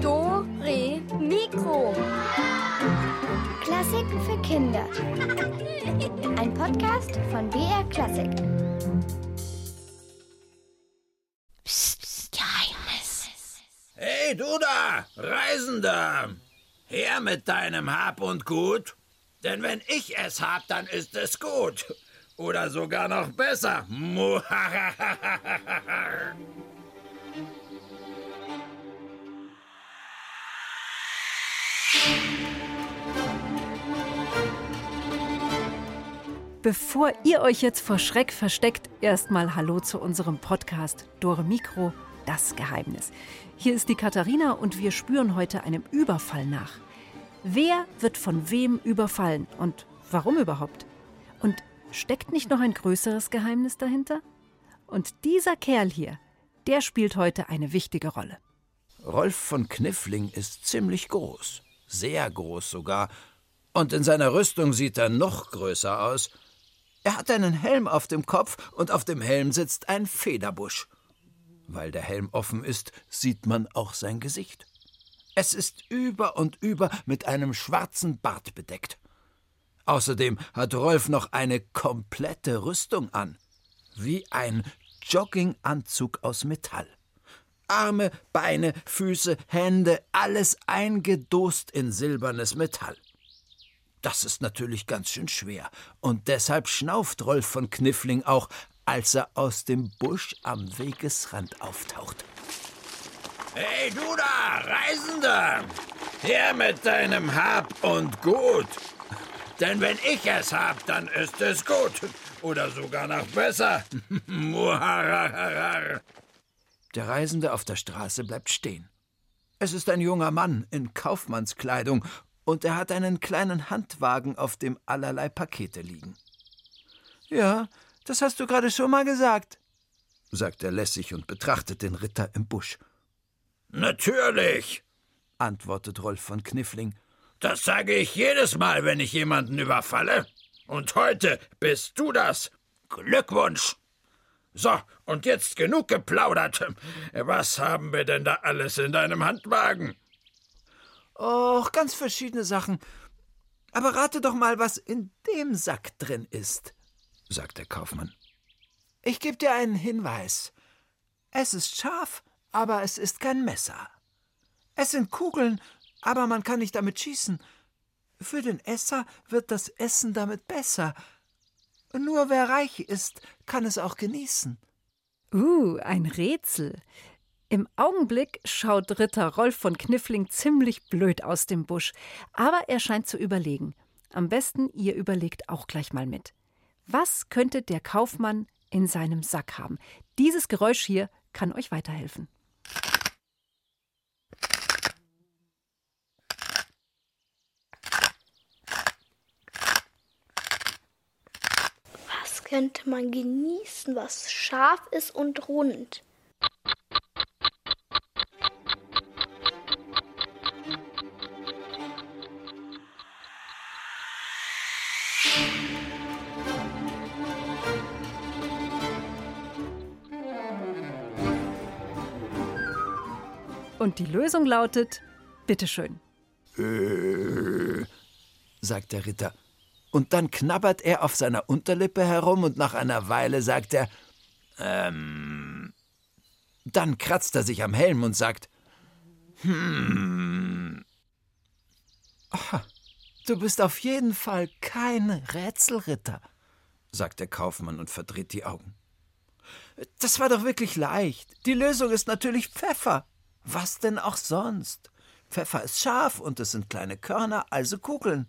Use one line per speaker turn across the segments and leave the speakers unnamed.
Do, Re, Mikro.
Klassiken für Kinder. Ein Podcast von BR Klassik.
Psst, Geheimnis.
Hey, du da, Reisender! Her mit deinem Hab und Gut. Denn wenn ich es hab, dann ist es gut. Oder sogar noch besser.
Bevor ihr euch jetzt vor Schreck versteckt, erstmal Hallo zu unserem Podcast Dore Mikro, das Geheimnis. Hier ist die Katharina und wir spüren heute einem Überfall nach. Wer wird von wem überfallen und warum überhaupt? Und steckt nicht noch ein größeres Geheimnis dahinter? Und dieser Kerl hier, der spielt heute eine wichtige Rolle.
Rolf von Kniffling ist ziemlich groß. Sehr groß sogar. Und in seiner Rüstung sieht er noch größer aus. Er hat einen Helm auf dem Kopf und auf dem Helm sitzt ein Federbusch. Weil der Helm offen ist, sieht man auch sein Gesicht. Es ist über und über mit einem schwarzen Bart bedeckt. Außerdem hat Rolf noch eine komplette Rüstung an. Wie ein Jogginganzug aus Metall. Arme, Beine, Füße, Hände, alles eingedost in silbernes Metall. Das ist natürlich ganz schön schwer, und deshalb schnauft Rolf von Kniffling auch, als er aus dem Busch am Wegesrand auftaucht. Hey, du da, Reisender! Her mit deinem Hab und Gut! Denn wenn ich es hab, dann ist es gut. Oder sogar noch besser. der Reisende auf der Straße bleibt stehen. Es ist ein junger Mann in Kaufmannskleidung und er hat einen kleinen Handwagen, auf dem allerlei Pakete liegen. Ja, das hast du gerade schon mal gesagt, sagt er lässig und betrachtet den Ritter im Busch. Natürlich, antwortet Rolf von Kniffling. Das sage ich jedes Mal, wenn ich jemanden überfalle. Und heute bist du das. Glückwunsch. So, und jetzt genug geplaudert. Was haben wir denn da alles in deinem Handwagen? Och, ganz verschiedene Sachen. Aber rate doch mal, was in dem Sack drin ist, sagt der Kaufmann. Ich gebe dir einen Hinweis. Es ist scharf, aber es ist kein Messer. Es sind Kugeln, aber man kann nicht damit schießen. Für den Esser wird das Essen damit besser. Nur wer reich ist, kann es auch genießen.
Uh, ein Rätsel. Im Augenblick schaut Ritter Rolf von Kniffling ziemlich blöd aus dem Busch, aber er scheint zu überlegen. Am besten, ihr überlegt auch gleich mal mit. Was könnte der Kaufmann in seinem Sack haben? Dieses Geräusch hier kann euch weiterhelfen.
Was könnte man genießen, was scharf ist und rund?
Und die Lösung lautet: Bitteschön.
Äh, sagt der Ritter. Und dann knabbert er auf seiner Unterlippe herum und nach einer Weile sagt er, ähm. Dann kratzt er sich am Helm und sagt, hm. Du bist auf jeden Fall kein Rätselritter, sagt der Kaufmann und verdreht die Augen. Das war doch wirklich leicht. Die Lösung ist natürlich Pfeffer. Was denn auch sonst? Pfeffer ist scharf und es sind kleine Körner, also Kugeln.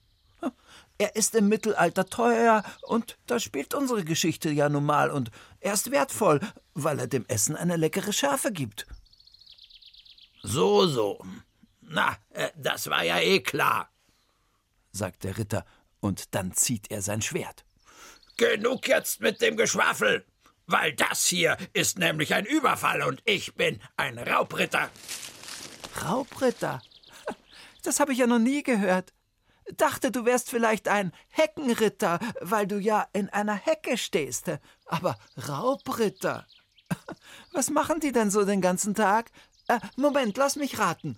Er ist im Mittelalter teuer und da spielt unsere Geschichte ja nun mal und er ist wertvoll, weil er dem Essen eine leckere Schärfe gibt. So, so. Na, äh, das war ja eh klar, sagt der Ritter, und dann zieht er sein Schwert. Genug jetzt mit dem Geschwafel, weil das hier ist nämlich ein Überfall und ich bin ein Raubritter. Raubritter? Das habe ich ja noch nie gehört. Dachte, du wärst vielleicht ein Heckenritter, weil du ja in einer Hecke stehst. Aber Raubritter? Was machen die denn so den ganzen Tag? Äh, Moment, lass mich raten.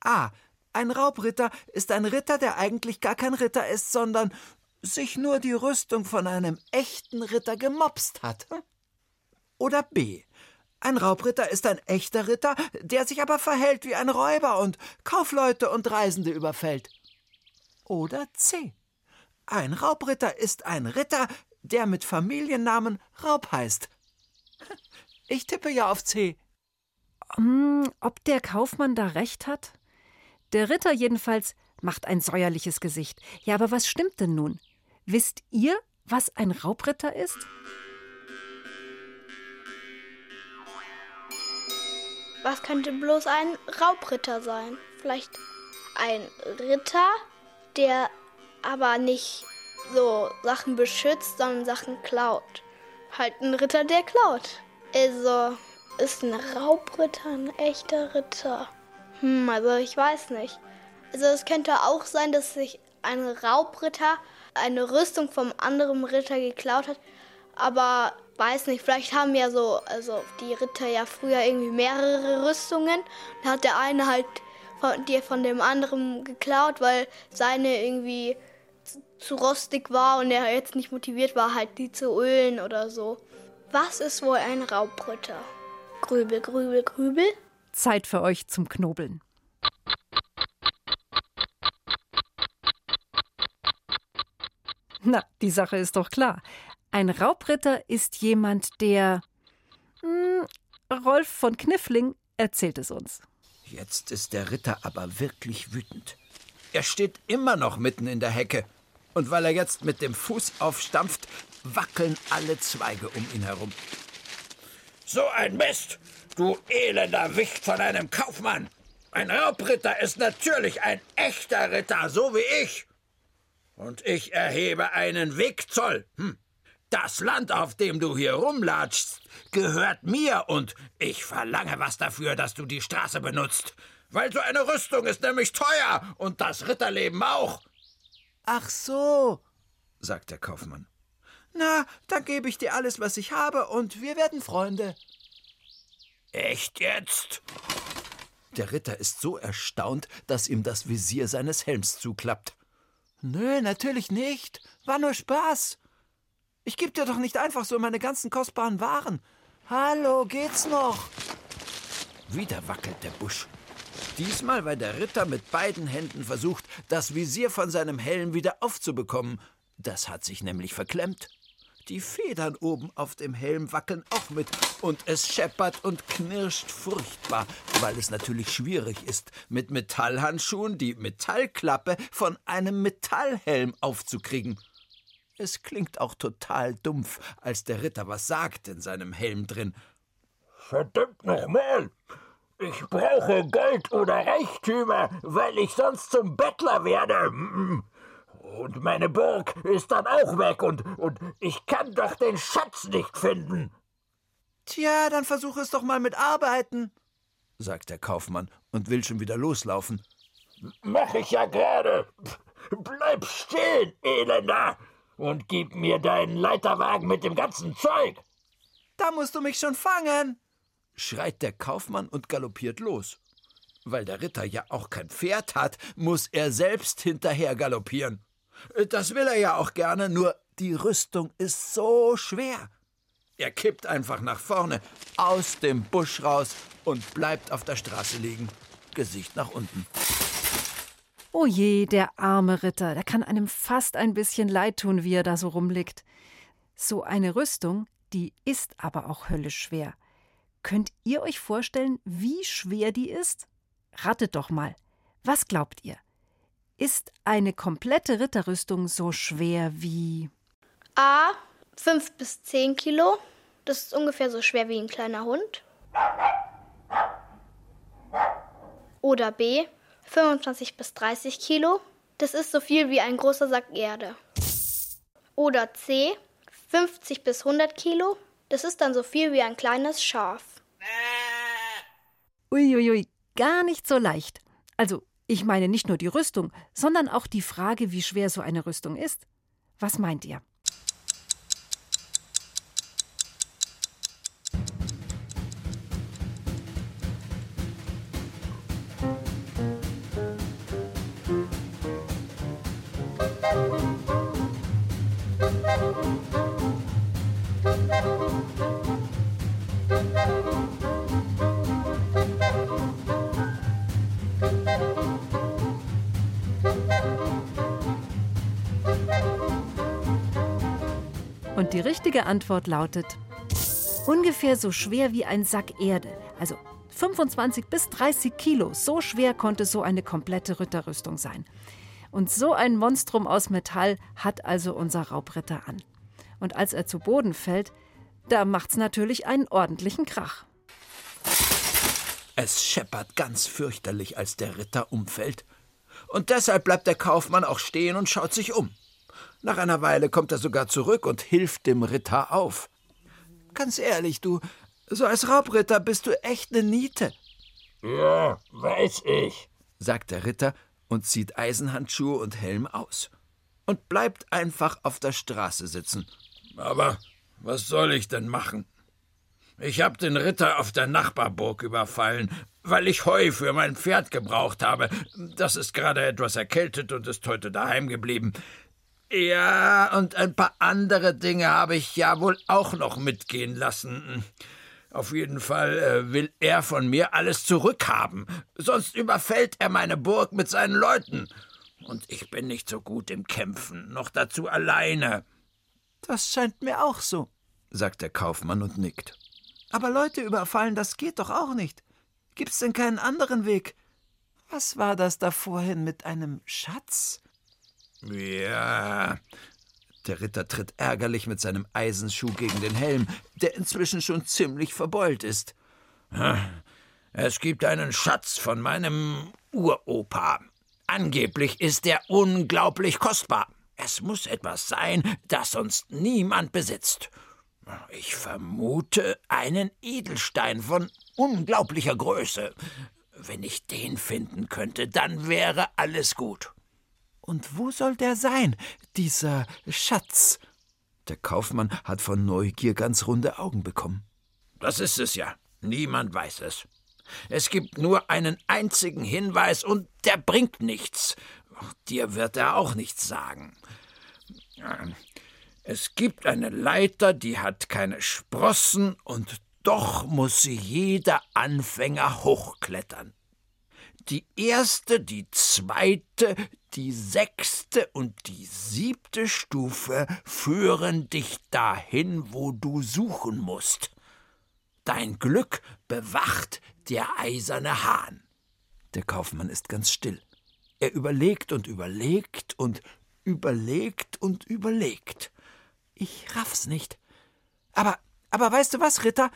Ah, ein Raubritter ist ein Ritter, der eigentlich gar kein Ritter ist, sondern sich nur die Rüstung von einem echten Ritter gemopst hat. Oder B. Ein Raubritter ist ein echter Ritter, der sich aber verhält wie ein Räuber und Kaufleute und Reisende überfällt. Oder C. Ein Raubritter ist ein Ritter, der mit Familiennamen Raub heißt. Ich tippe ja auf C.
Hm, ob der Kaufmann da recht hat? Der Ritter jedenfalls macht ein säuerliches Gesicht. Ja, aber was stimmt denn nun? Wisst ihr, was ein Raubritter ist?
Was könnte bloß ein Raubritter sein? Vielleicht ein Ritter, der aber nicht so Sachen beschützt, sondern Sachen klaut. Halt ein Ritter, der klaut. Also ist ein Raubritter ein echter Ritter? Hm, also ich weiß nicht. Also es könnte auch sein, dass sich ein Raubritter eine Rüstung vom anderen Ritter geklaut hat, aber weiß nicht, vielleicht haben ja so, also die Ritter ja früher irgendwie mehrere Rüstungen. Dann hat der eine halt von, die von dem anderen geklaut, weil seine irgendwie zu rostig war und er jetzt nicht motiviert war, halt die zu ölen oder so. Was ist wohl ein Raubritter? Grübel, grübel, grübel.
Zeit für euch zum Knobeln. Na, die Sache ist doch klar. Ein Raubritter ist jemand, der. Hm, Rolf von Kniffling erzählt es uns.
Jetzt ist der Ritter aber wirklich wütend. Er steht immer noch mitten in der Hecke. Und weil er jetzt mit dem Fuß aufstampft, wackeln alle Zweige um ihn herum. So ein Mist! Du elender Wicht von einem Kaufmann! Ein Raubritter ist natürlich ein echter Ritter, so wie ich. Und ich erhebe einen Wegzoll. Hm. Das Land, auf dem du hier rumlatschst, gehört mir und ich verlange was dafür, dass du die Straße benutzt. Weil so eine Rüstung ist nämlich teuer und das Ritterleben auch. Ach so, sagt der Kaufmann. Na, dann gebe ich dir alles, was ich habe, und wir werden Freunde. Echt jetzt? Der Ritter ist so erstaunt, dass ihm das Visier seines Helms zuklappt. Nö, natürlich nicht. War nur Spaß. Ich geb dir doch nicht einfach so meine ganzen kostbaren Waren. Hallo, geht's noch? Wieder wackelt der Busch. Diesmal, weil der Ritter mit beiden Händen versucht, das Visier von seinem Helm wieder aufzubekommen. Das hat sich nämlich verklemmt. Die Federn oben auf dem Helm wackeln auch mit und es scheppert und knirscht furchtbar, weil es natürlich schwierig ist, mit Metallhandschuhen die Metallklappe von einem Metallhelm aufzukriegen. Es klingt auch total dumpf, als der Ritter was sagt in seinem Helm drin.
Verdammt nochmal! Ich brauche Gold oder Reichtümer, weil ich sonst zum Bettler werde. Und meine Burg ist dann auch weg und, und ich kann doch den Schatz nicht finden.
Tja, dann versuche es doch mal mit Arbeiten, sagt der Kaufmann und will schon wieder loslaufen.
Mach ich ja gerade. Bleib stehen, Elender, und gib mir deinen Leiterwagen mit dem ganzen Zeug.
Da musst du mich schon fangen, schreit der Kaufmann und galoppiert los. Weil der Ritter ja auch kein Pferd hat, muss er selbst hinterher galoppieren. Das will er ja auch gerne, nur die Rüstung ist so schwer. Er kippt einfach nach vorne, aus dem Busch raus und bleibt auf der Straße liegen, Gesicht nach unten.
Oh je, der arme Ritter, der kann einem fast ein bisschen leid tun, wie er da so rumliegt. So eine Rüstung, die ist aber auch höllisch schwer. Könnt ihr euch vorstellen, wie schwer die ist? Ratet doch mal. Was glaubt ihr? Ist eine komplette Ritterrüstung so schwer wie.
A. 5 bis 10 Kilo. Das ist ungefähr so schwer wie ein kleiner Hund. Oder B. 25 bis 30 Kilo. Das ist so viel wie ein großer Sack Erde. Oder C. 50 bis 100 Kilo. Das ist dann so viel wie ein kleines Schaf.
Uiuiui, gar nicht so leicht. Also, ich meine nicht nur die Rüstung, sondern auch die Frage, wie schwer so eine Rüstung ist. Was meint ihr? Richtige Antwort lautet ungefähr so schwer wie ein Sack Erde. Also 25 bis 30 Kilo. So schwer konnte so eine komplette Ritterrüstung sein. Und so ein Monstrum aus Metall hat also unser Raubritter an. Und als er zu Boden fällt, da macht's natürlich einen ordentlichen Krach.
Es scheppert ganz fürchterlich, als der Ritter umfällt. Und deshalb bleibt der Kaufmann auch stehen und schaut sich um. Nach einer Weile kommt er sogar zurück und hilft dem Ritter auf. Ganz ehrlich, du, so als Raubritter bist du echt ne Niete,
Ja, weiß ich.
sagt der Ritter und zieht Eisenhandschuhe und Helm aus. Und bleibt einfach auf der Straße sitzen. Aber was soll ich denn machen? Ich hab den Ritter auf der Nachbarburg überfallen, weil ich Heu für mein Pferd gebraucht habe. Das ist gerade etwas erkältet und ist heute daheim geblieben. Ja, und ein paar andere Dinge habe ich ja wohl auch noch mitgehen lassen. Auf jeden Fall äh, will er von mir alles zurückhaben, sonst überfällt er meine Burg mit seinen Leuten. Und ich bin nicht so gut im Kämpfen, noch dazu alleine. Das scheint mir auch so, sagt der Kaufmann und nickt. Aber Leute überfallen, das geht doch auch nicht. Gibt's denn keinen anderen Weg? Was war das da vorhin mit einem Schatz? Ja. Der Ritter tritt ärgerlich mit seinem Eisenschuh gegen den Helm, der inzwischen schon ziemlich verbeult ist. Es gibt einen Schatz von meinem Uropa. Angeblich ist er unglaublich kostbar. Es muss etwas sein, das sonst niemand besitzt. Ich vermute einen Edelstein von unglaublicher Größe. Wenn ich den finden könnte, dann wäre alles gut. Und wo soll der sein, dieser Schatz? Der Kaufmann hat von Neugier ganz runde Augen bekommen. Das ist es ja. Niemand weiß es. Es gibt nur einen einzigen Hinweis und der bringt nichts. Dir wird er auch nichts sagen. Es gibt eine Leiter, die hat keine Sprossen und doch muss sie jeder Anfänger hochklettern. Die erste, die zweite, die sechste und die siebte Stufe führen dich dahin, wo du suchen musst. Dein Glück bewacht der eiserne Hahn. Der Kaufmann ist ganz still. Er überlegt und überlegt und überlegt und überlegt. Ich raff's nicht. Aber, aber weißt du was, Ritter?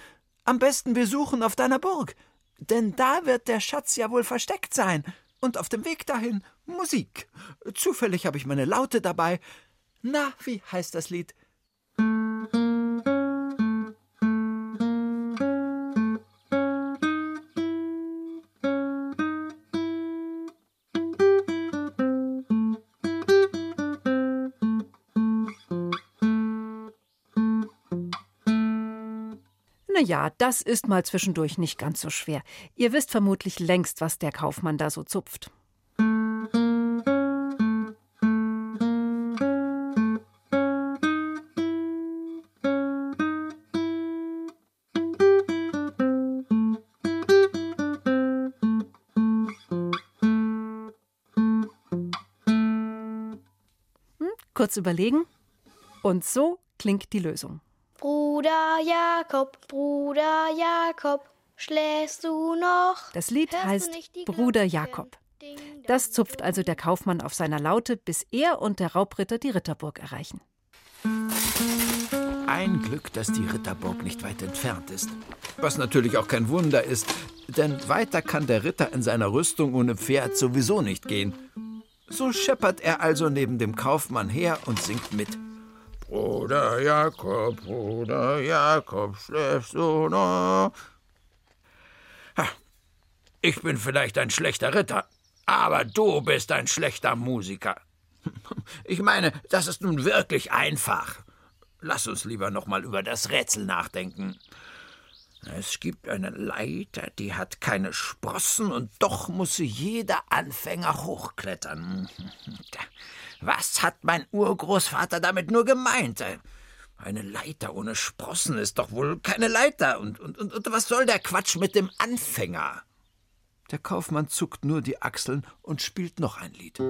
Am besten wir suchen auf deiner Burg. Denn da wird der Schatz ja wohl versteckt sein. Und auf dem Weg dahin Musik. Zufällig habe ich meine Laute dabei. Na, wie heißt das Lied?
Na ja, das ist mal zwischendurch nicht ganz so schwer. Ihr wisst vermutlich längst, was der Kaufmann da so zupft. Hm, kurz überlegen. Und so klingt die Lösung.
Bruder Jakob, Bruder Jakob, schläfst du noch?
Das Lied heißt Bruder? Jakob. Das zupft also der Kaufmann auf seiner Laute, bis er und der Raubritter die Ritterburg erreichen.
Ein Glück, dass die Ritterburg nicht weit entfernt ist. Was natürlich auch kein Wunder ist, denn weiter kann der Ritter in seiner Rüstung ohne Pferd sowieso nicht gehen. So scheppert er also neben dem Kaufmann her und singt mit. Bruder Jakob, Bruder Jakob, schläfst du noch? Ha, ich bin vielleicht ein schlechter Ritter, aber du bist ein schlechter Musiker. Ich meine, das ist nun wirklich einfach. Lass uns lieber noch mal über das Rätsel nachdenken. Es gibt eine Leiter, die hat keine Sprossen und doch muss sie jeder Anfänger hochklettern. Was hat mein Urgroßvater damit nur gemeint? Eine Leiter ohne Sprossen ist doch wohl keine Leiter. Und, und, und, und was soll der Quatsch mit dem Anfänger? Der Kaufmann zuckt nur die Achseln und spielt noch ein Lied.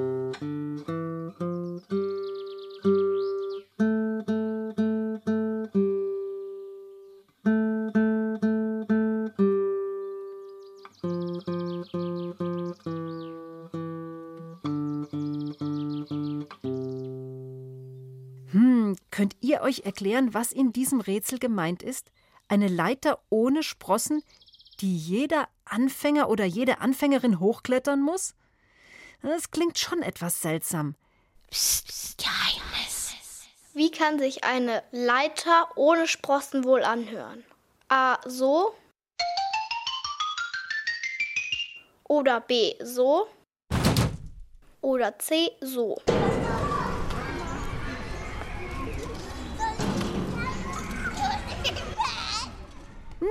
Könnt ihr euch erklären, was in diesem Rätsel gemeint ist? Eine Leiter ohne Sprossen, die jeder Anfänger oder jede Anfängerin hochklettern muss? Das klingt schon etwas seltsam.
Psst, psst, Geheimnis.
Wie kann sich eine Leiter ohne Sprossen wohl anhören? A. So. Oder B. So. Oder C. So.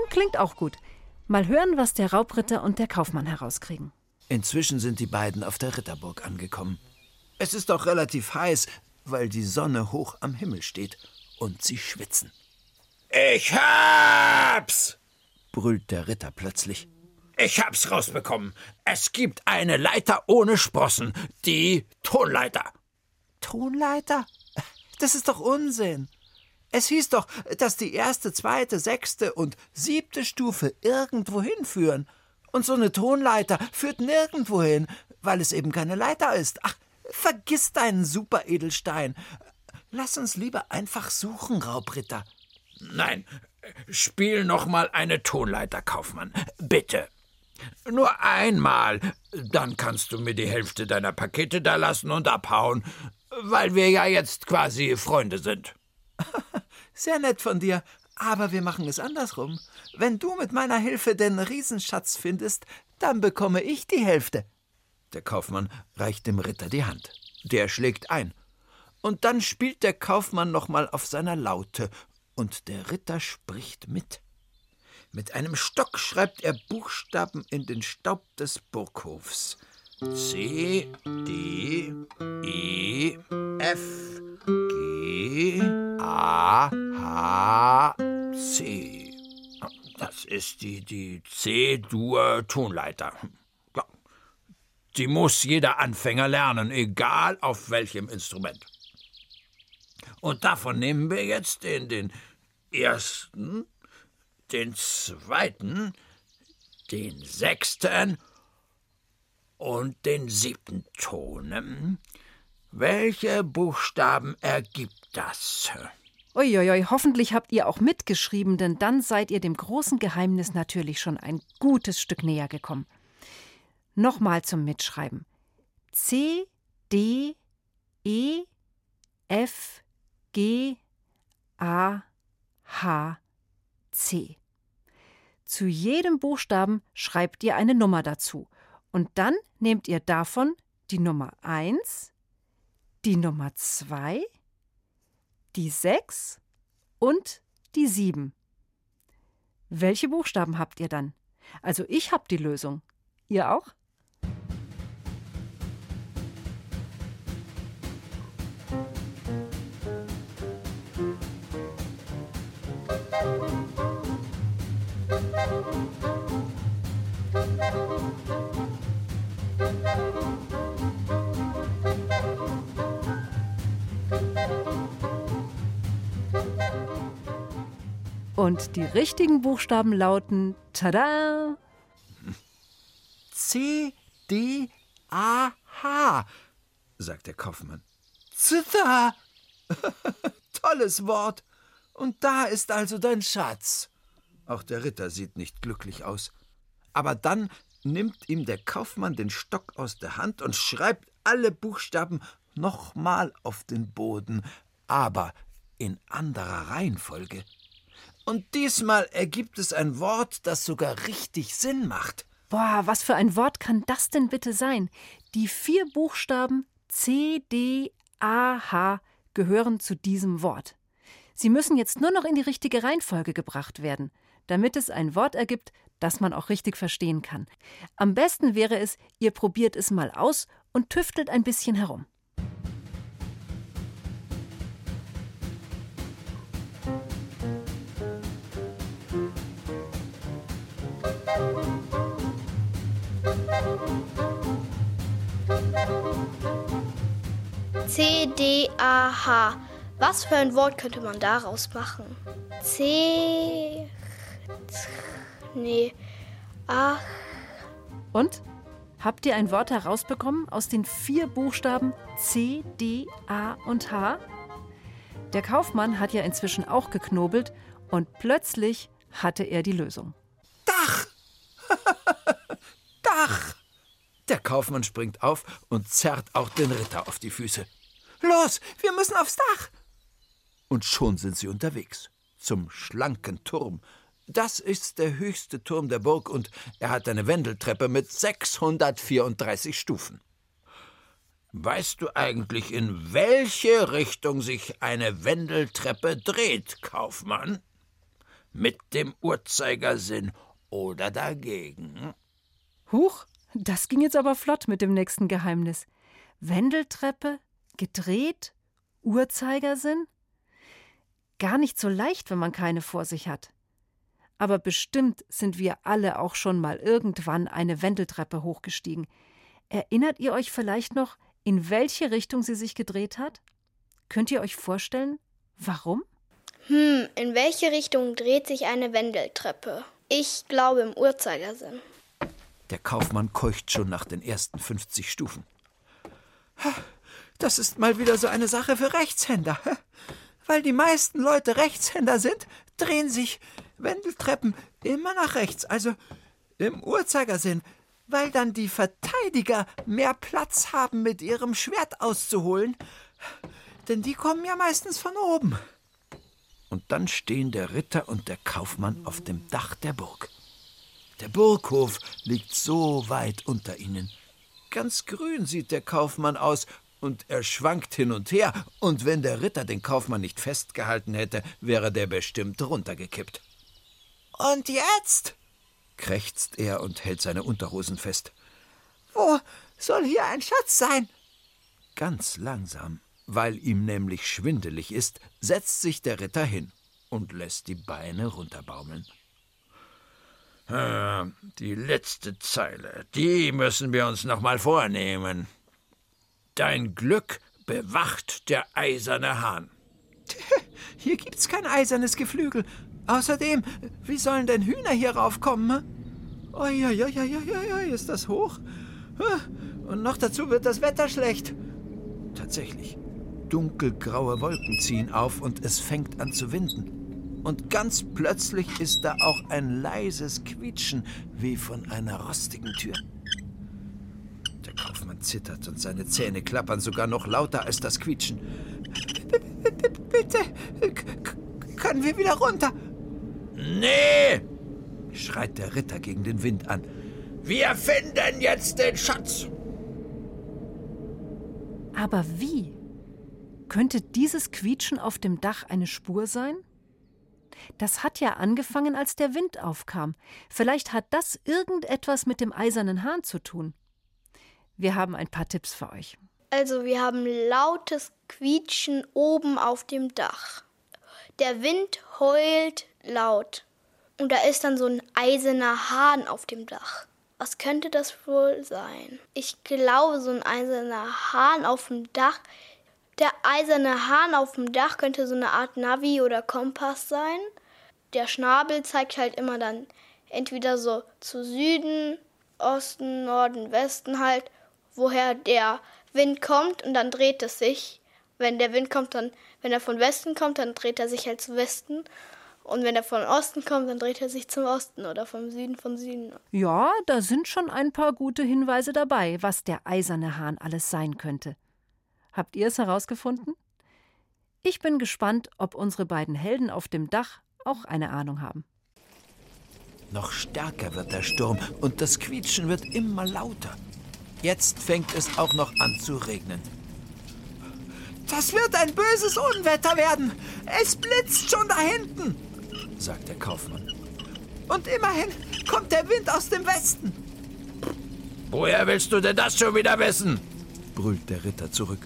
Klingt auch gut. Mal hören, was der Raubritter und der Kaufmann herauskriegen.
Inzwischen sind die beiden auf der Ritterburg angekommen. Es ist doch relativ heiß, weil die Sonne hoch am Himmel steht und sie schwitzen. Ich hab's! brüllt der Ritter plötzlich. Ich hab's rausbekommen. Es gibt eine Leiter ohne Sprossen, die Tonleiter. Tonleiter? Das ist doch Unsinn. Es hieß doch, dass die erste, zweite, sechste und siebte Stufe irgendwo hinführen. Und so eine Tonleiter führt nirgendwo hin, weil es eben keine Leiter ist. Ach, vergiss deinen Superedelstein. Lass uns lieber einfach suchen, Raubritter. Nein, spiel noch mal eine Tonleiter, Kaufmann. Bitte. Nur einmal, dann kannst du mir die Hälfte deiner Pakete da lassen und abhauen, weil wir ja jetzt quasi Freunde sind. Sehr nett von dir, aber wir machen es andersrum. Wenn du mit meiner Hilfe den Riesenschatz findest, dann bekomme ich die Hälfte. Der Kaufmann reicht dem Ritter die Hand. Der schlägt ein. Und dann spielt der Kaufmann nochmal auf seiner Laute, und der Ritter spricht mit. Mit einem Stock schreibt er Buchstaben in den Staub des Burghofs. C, D, E, F, G, A, H, C. Das ist die, die C-Dur-Tonleiter. Ja. Die muss jeder Anfänger lernen, egal auf welchem Instrument. Und davon nehmen wir jetzt den, den ersten, den zweiten, den sechsten und den siebten Ton. Welche Buchstaben ergibt das?
Uiuiui, hoffentlich habt ihr auch mitgeschrieben, denn dann seid ihr dem großen Geheimnis natürlich schon ein gutes Stück näher gekommen. Nochmal zum Mitschreiben. C, D, E, F, G, A, H, C. Zu jedem Buchstaben schreibt ihr eine Nummer dazu. Und dann nehmt ihr davon die Nummer 1, die Nummer 2, die 6 und die 7. Welche Buchstaben habt ihr dann? Also ich habe die Lösung. Ihr auch? Und die richtigen Buchstaben lauten Tada!
C, D, A, H, sagt der Kaufmann. Zither! Tolles Wort. Und da ist also dein Schatz. Auch der Ritter sieht nicht glücklich aus. Aber dann nimmt ihm der Kaufmann den Stock aus der Hand und schreibt alle Buchstaben nochmal auf den Boden, aber in anderer Reihenfolge. Und diesmal ergibt es ein Wort, das sogar richtig Sinn macht.
Boah, was für ein Wort kann das denn bitte sein? Die vier Buchstaben C, D, A, H gehören zu diesem Wort. Sie müssen jetzt nur noch in die richtige Reihenfolge gebracht werden, damit es ein Wort ergibt, das man auch richtig verstehen kann. Am besten wäre es, ihr probiert es mal aus und tüftelt ein bisschen herum.
C, D, A, H. Was für ein Wort könnte man daraus machen? C. Nee. A.
Und? Habt ihr ein Wort herausbekommen aus den vier Buchstaben C, D, A und H? Der Kaufmann hat ja inzwischen auch geknobelt und plötzlich hatte er die Lösung.
Dach! Dach! Der Kaufmann springt auf und zerrt auch den Ritter auf die Füße. Los, wir müssen aufs Dach! Und schon sind sie unterwegs. Zum schlanken Turm. Das ist der höchste Turm der Burg und er hat eine Wendeltreppe mit 634 Stufen. Weißt du eigentlich, in welche Richtung sich eine Wendeltreppe dreht, Kaufmann? Mit dem Uhrzeigersinn oder dagegen?
Huch, das ging jetzt aber flott mit dem nächsten Geheimnis. Wendeltreppe, gedreht, Uhrzeigersinn? Gar nicht so leicht, wenn man keine vor sich hat. Aber bestimmt sind wir alle auch schon mal irgendwann eine Wendeltreppe hochgestiegen. Erinnert ihr euch vielleicht noch, in welche Richtung sie sich gedreht hat? Könnt ihr euch vorstellen, warum?
Hm, in welche Richtung dreht sich eine Wendeltreppe? Ich glaube im Uhrzeigersinn.
Der Kaufmann keucht schon nach den ersten 50 Stufen. Das ist mal wieder so eine Sache für Rechtshänder. Weil die meisten Leute Rechtshänder sind, drehen sich Wendeltreppen immer nach rechts, also im Uhrzeigersinn, weil dann die Verteidiger mehr Platz haben, mit ihrem Schwert auszuholen, denn die kommen ja meistens von oben. Und dann stehen der Ritter und der Kaufmann auf dem Dach der Burg. Der Burghof liegt so weit unter ihnen. Ganz grün sieht der Kaufmann aus, und er schwankt hin und her, und wenn der Ritter den Kaufmann nicht festgehalten hätte, wäre der bestimmt runtergekippt. Und jetzt? krächzt er und hält seine Unterhosen fest. Wo soll hier ein Schatz sein? Ganz langsam, weil ihm nämlich schwindelig ist, setzt sich der Ritter hin und lässt die Beine runterbaumeln. Die letzte Zeile, die müssen wir uns noch mal vornehmen. Dein Glück bewacht der eiserne Hahn. Hier gibt's kein eisernes Geflügel. Außerdem, wie sollen denn Hühner hier raufkommen? Uiuiuiuiui, ist das hoch? Und noch dazu wird das Wetter schlecht. Tatsächlich. Dunkelgraue Wolken ziehen auf und es fängt an zu winden. Und ganz plötzlich ist da auch ein leises Quietschen wie von einer rostigen Tür. Der Kaufmann zittert und seine Zähne klappern sogar noch lauter als das Quietschen. Bitte, können wir wieder runter? Nee, schreit der Ritter gegen den Wind an. Wir finden jetzt den Schatz.
Aber wie? Könnte dieses Quietschen auf dem Dach eine Spur sein? Das hat ja angefangen, als der Wind aufkam. Vielleicht hat das irgendetwas mit dem eisernen Hahn zu tun. Wir haben ein paar Tipps für euch.
Also wir haben lautes Quietschen oben auf dem Dach. Der Wind heult laut. Und da ist dann so ein eiserner Hahn auf dem Dach. Was könnte das wohl sein? Ich glaube, so ein eiserner Hahn auf dem Dach. Der eiserne Hahn auf dem Dach könnte so eine Art Navi oder Kompass sein. Der Schnabel zeigt halt immer dann entweder so zu Süden, Osten, Norden, Westen halt, woher der Wind kommt und dann dreht es sich. Wenn der Wind kommt, dann, wenn er von Westen kommt, dann dreht er sich halt zu Westen. Und wenn er von Osten kommt, dann dreht er sich zum Osten oder vom Süden von Süden.
Ja, da sind schon ein paar gute Hinweise dabei, was der eiserne Hahn alles sein könnte. Habt ihr es herausgefunden? Ich bin gespannt, ob unsere beiden Helden auf dem Dach auch eine Ahnung haben.
Noch stärker wird der Sturm und das Quietschen wird immer lauter. Jetzt fängt es auch noch an zu regnen. Das wird ein böses Unwetter werden. Es blitzt schon da hinten sagt der Kaufmann. Und immerhin kommt der Wind aus dem Westen. Woher willst du denn das schon wieder wissen? brüllt der Ritter zurück.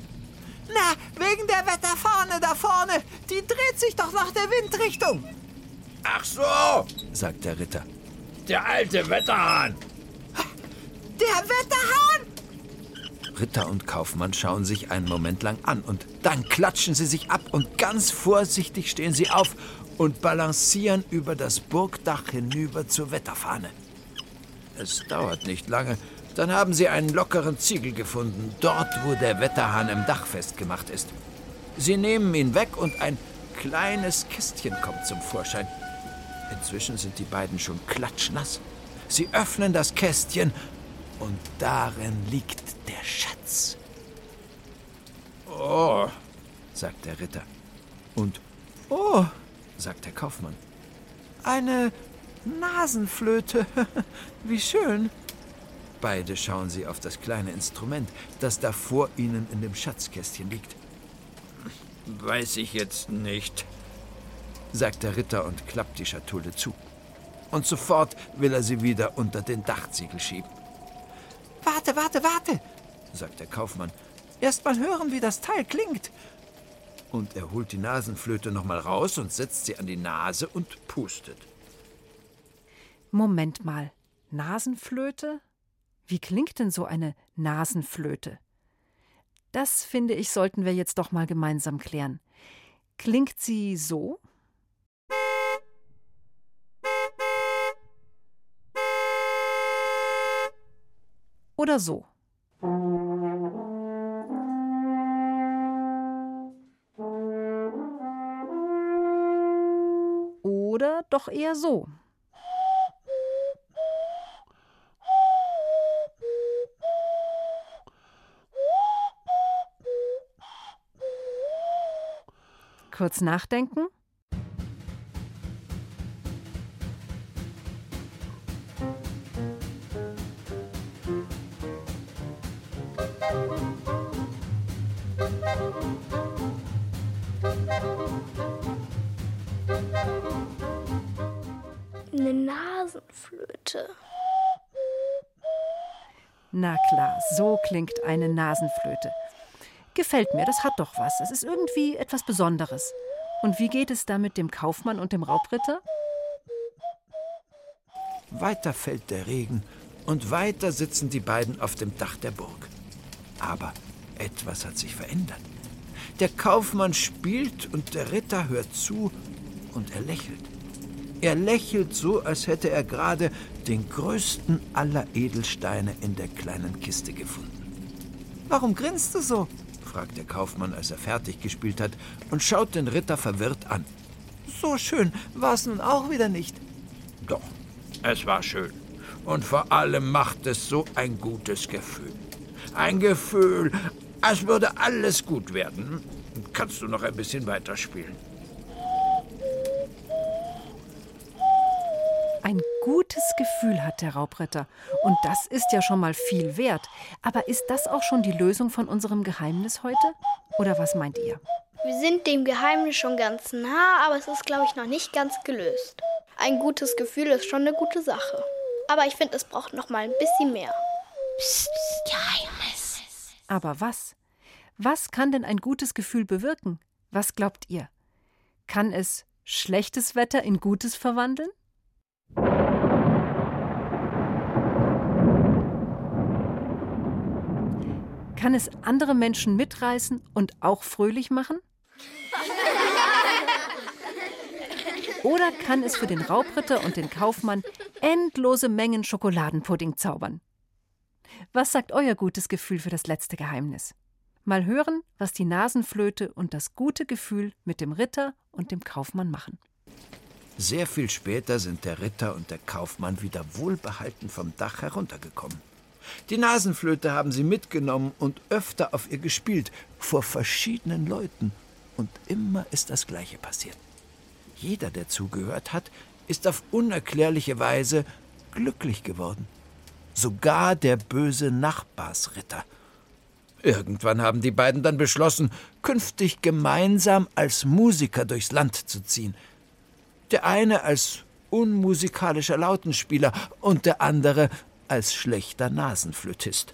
Na, wegen der Wetterfahne da vorne. Die dreht sich doch nach der Windrichtung. Ach so, sagt der Ritter. Der alte Wetterhahn. Der Wetterhahn? Ritter und Kaufmann schauen sich einen Moment lang an und dann klatschen sie sich ab und ganz vorsichtig stehen sie auf und balancieren über das Burgdach hinüber zur Wetterfahne. Es dauert nicht lange, dann haben sie einen lockeren Ziegel gefunden, dort, wo der Wetterhahn im Dach festgemacht ist. Sie nehmen ihn weg und ein kleines Kistchen kommt zum Vorschein. Inzwischen sind die beiden schon klatschnass. Sie öffnen das Kästchen und darin liegt der Schatz. Oh, sagt der Ritter. Und oh, sagt der Kaufmann. Eine Nasenflöte. Wie schön. Beide schauen sie auf das kleine Instrument, das da vor ihnen in dem Schatzkästchen liegt. Weiß ich jetzt nicht, sagt der Ritter und klappt die Schatulle zu. Und sofort will er sie wieder unter den Dachziegel schieben. Warte, warte, warte, sagt der Kaufmann. Erst mal hören, wie das Teil klingt. Und er holt die Nasenflöte nochmal raus und setzt sie an die Nase und pustet.
Moment mal. Nasenflöte? Wie klingt denn so eine Nasenflöte? Das finde ich, sollten wir jetzt doch mal gemeinsam klären. Klingt sie so? Oder so? Oder doch eher so? Kurz nachdenken.
Eine Nasenflöte.
Na klar, so klingt eine Nasenflöte. Gefällt mir, das hat doch was. Es ist irgendwie etwas Besonderes. Und wie geht es da mit dem Kaufmann und dem Raubritter?
Weiter fällt der Regen und weiter sitzen die beiden auf dem Dach der Burg. Aber etwas hat sich verändert. Der Kaufmann spielt und der Ritter hört zu und er lächelt. Er lächelt so, als hätte er gerade den größten aller Edelsteine in der kleinen Kiste gefunden. Warum grinst du so? Fragt der Kaufmann, als er fertig gespielt hat, und schaut den Ritter verwirrt an. So schön war es nun auch wieder nicht. Doch, es war schön. Und vor allem macht es so ein gutes Gefühl. Ein Gefühl, als würde alles gut werden. Kannst du noch ein bisschen weiterspielen?
Ein gutes Gefühl hat der Raubritter. Und das ist ja schon mal viel wert. Aber ist das auch schon die Lösung von unserem Geheimnis heute? Oder was meint ihr?
Wir sind dem Geheimnis schon ganz nah, aber es ist, glaube ich, noch nicht ganz gelöst. Ein gutes Gefühl ist schon eine gute Sache. Aber ich finde, es braucht noch mal ein bisschen mehr.
Psst, Geheimnis.
Aber was? Was kann denn ein gutes Gefühl bewirken? Was glaubt ihr? Kann es schlechtes Wetter in Gutes verwandeln? Kann es andere Menschen mitreißen und auch fröhlich machen? Oder kann es für den Raubritter und den Kaufmann endlose Mengen Schokoladenpudding zaubern? Was sagt euer gutes Gefühl für das letzte Geheimnis? Mal hören, was die Nasenflöte und das gute Gefühl mit dem Ritter und dem Kaufmann machen.
Sehr viel später sind der Ritter und der Kaufmann wieder wohlbehalten vom Dach heruntergekommen. Die Nasenflöte haben sie mitgenommen und öfter auf ihr gespielt, vor verschiedenen Leuten. Und immer ist das Gleiche passiert. Jeder, der zugehört hat, ist auf unerklärliche Weise glücklich geworden. Sogar der böse Nachbarsritter. Irgendwann haben die beiden dann beschlossen, künftig gemeinsam als Musiker durchs Land zu ziehen. Der eine als unmusikalischer Lautenspieler und der andere als schlechter Nasenflötist.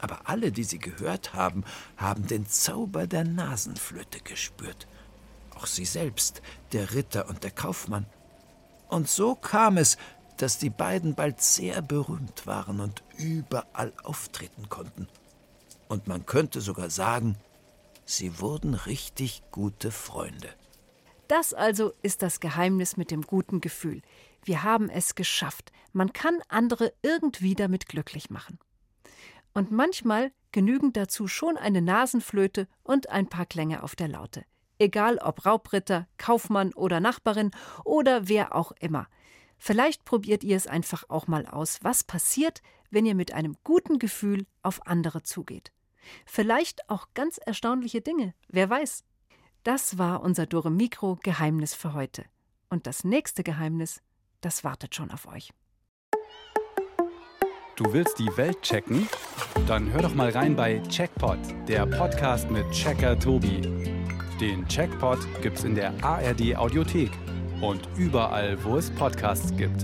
Aber alle, die sie gehört haben, haben den Zauber der Nasenflöte gespürt. Auch sie selbst, der Ritter und der Kaufmann. Und so kam es, dass die beiden bald sehr berühmt waren und überall auftreten konnten. Und man könnte sogar sagen, sie wurden richtig gute Freunde.
Das also ist das Geheimnis mit dem guten Gefühl. Wir haben es geschafft. Man kann andere irgendwie damit glücklich machen. Und manchmal genügen dazu schon eine Nasenflöte und ein paar Klänge auf der Laute. Egal ob Raubritter, Kaufmann oder Nachbarin oder wer auch immer. Vielleicht probiert ihr es einfach auch mal aus, was passiert, wenn ihr mit einem guten Gefühl auf andere zugeht. Vielleicht auch ganz erstaunliche Dinge, wer weiß. Das war unser Dore Mikro Geheimnis für heute. Und das nächste Geheimnis, das wartet schon auf euch.
Du willst die Welt checken? Dann hör doch mal rein bei Checkpot, der Podcast mit Checker Tobi. Den Checkpot gibt's in der ARD Audiothek und überall, wo es Podcasts gibt.